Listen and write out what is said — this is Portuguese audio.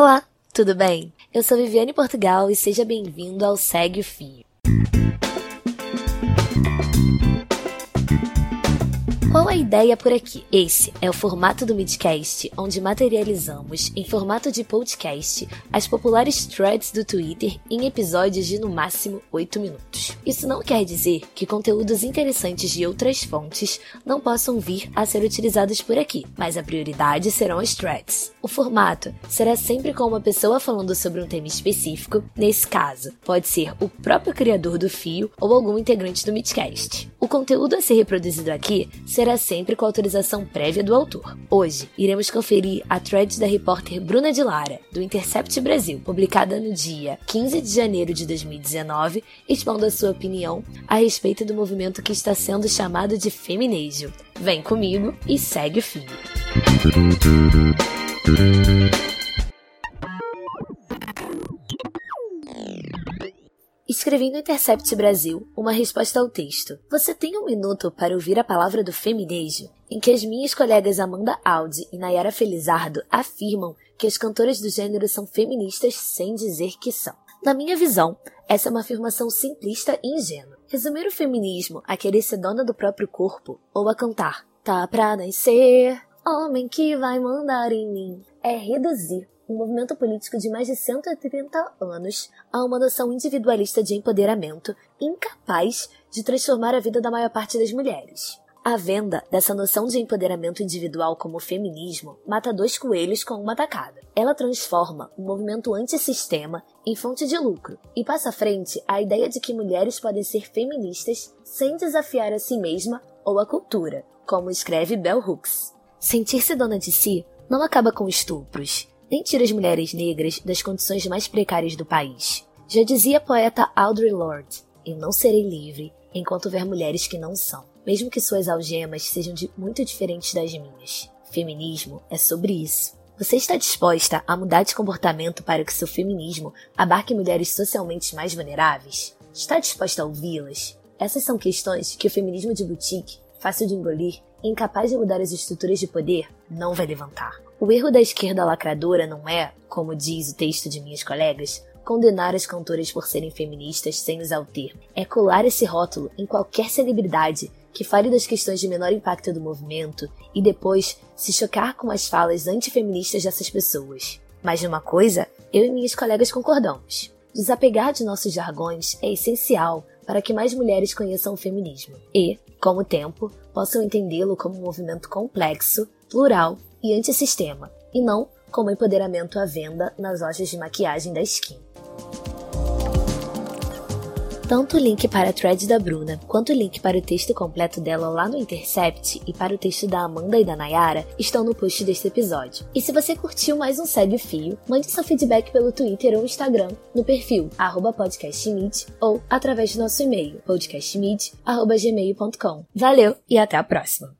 Olá, tudo bem? Eu sou Viviane Portugal e seja bem-vindo ao Segue o Fio. Ideia por aqui? Esse é o formato do Midcast, onde materializamos, em formato de podcast, as populares threads do Twitter em episódios de no máximo 8 minutos. Isso não quer dizer que conteúdos interessantes de outras fontes não possam vir a ser utilizados por aqui, mas a prioridade serão as threads. O formato será sempre com uma pessoa falando sobre um tema específico, nesse caso, pode ser o próprio criador do fio ou algum integrante do Midcast. O conteúdo a ser reproduzido aqui será sempre com autorização prévia do autor. Hoje, iremos conferir a thread da repórter Bruna de Lara, do Intercept Brasil, publicada no dia 15 de janeiro de 2019, expondo a sua opinião a respeito do movimento que está sendo chamado de feminismo. Vem comigo e segue o fio. Escrevi no Intercept Brasil uma resposta ao texto. Você tem um minuto para ouvir a palavra do feminismo? Em que as minhas colegas Amanda Aldi e Nayara Felizardo afirmam que as cantoras do gênero são feministas sem dizer que são. Na minha visão, essa é uma afirmação simplista e ingênua. Resumir o feminismo a querer ser dona do próprio corpo ou a cantar Tá pra nascer, homem que vai mandar em mim, é reduzir um movimento político de mais de 130 anos a uma noção individualista de empoderamento incapaz de transformar a vida da maior parte das mulheres. A venda dessa noção de empoderamento individual como feminismo mata dois coelhos com uma tacada. Ela transforma o um movimento antissistema em fonte de lucro e passa à frente a ideia de que mulheres podem ser feministas sem desafiar a si mesma ou a cultura, como escreve Bell Hooks. Sentir-se dona de si não acaba com estupros, nem tira as mulheres negras das condições mais precárias do país. Já dizia a poeta Audre Lorde: Eu não serei livre enquanto ver mulheres que não são, mesmo que suas algemas sejam muito diferentes das minhas. Feminismo é sobre isso. Você está disposta a mudar de comportamento para que seu feminismo abarque mulheres socialmente mais vulneráveis? Está disposta a ouvi-las? Essas são questões que o feminismo de boutique, fácil de engolir, incapaz de mudar as estruturas de poder, não vai levantar. O erro da esquerda lacradora não é, como diz o texto de minhas colegas, condenar as cantoras por serem feministas sem usar o termo. É colar esse rótulo em qualquer celebridade que fale das questões de menor impacto do movimento e depois se chocar com as falas antifeministas dessas pessoas. Mas de uma coisa, eu e minhas colegas concordamos. Desapegar de nossos jargões é essencial para que mais mulheres conheçam o feminismo e, com o tempo, possam entendê-lo como um movimento complexo, plural e antissistema, e não como empoderamento à venda nas lojas de maquiagem da skin. Tanto o link para a thread da Bruna quanto o link para o texto completo dela lá no Intercept e para o texto da Amanda e da Nayara estão no post deste episódio. E se você curtiu mais um Segue o Fio, mande seu feedback pelo Twitter ou Instagram no perfil podcastmid ou através do nosso e-mail podcastmid.gmail.com. Valeu e até a próxima!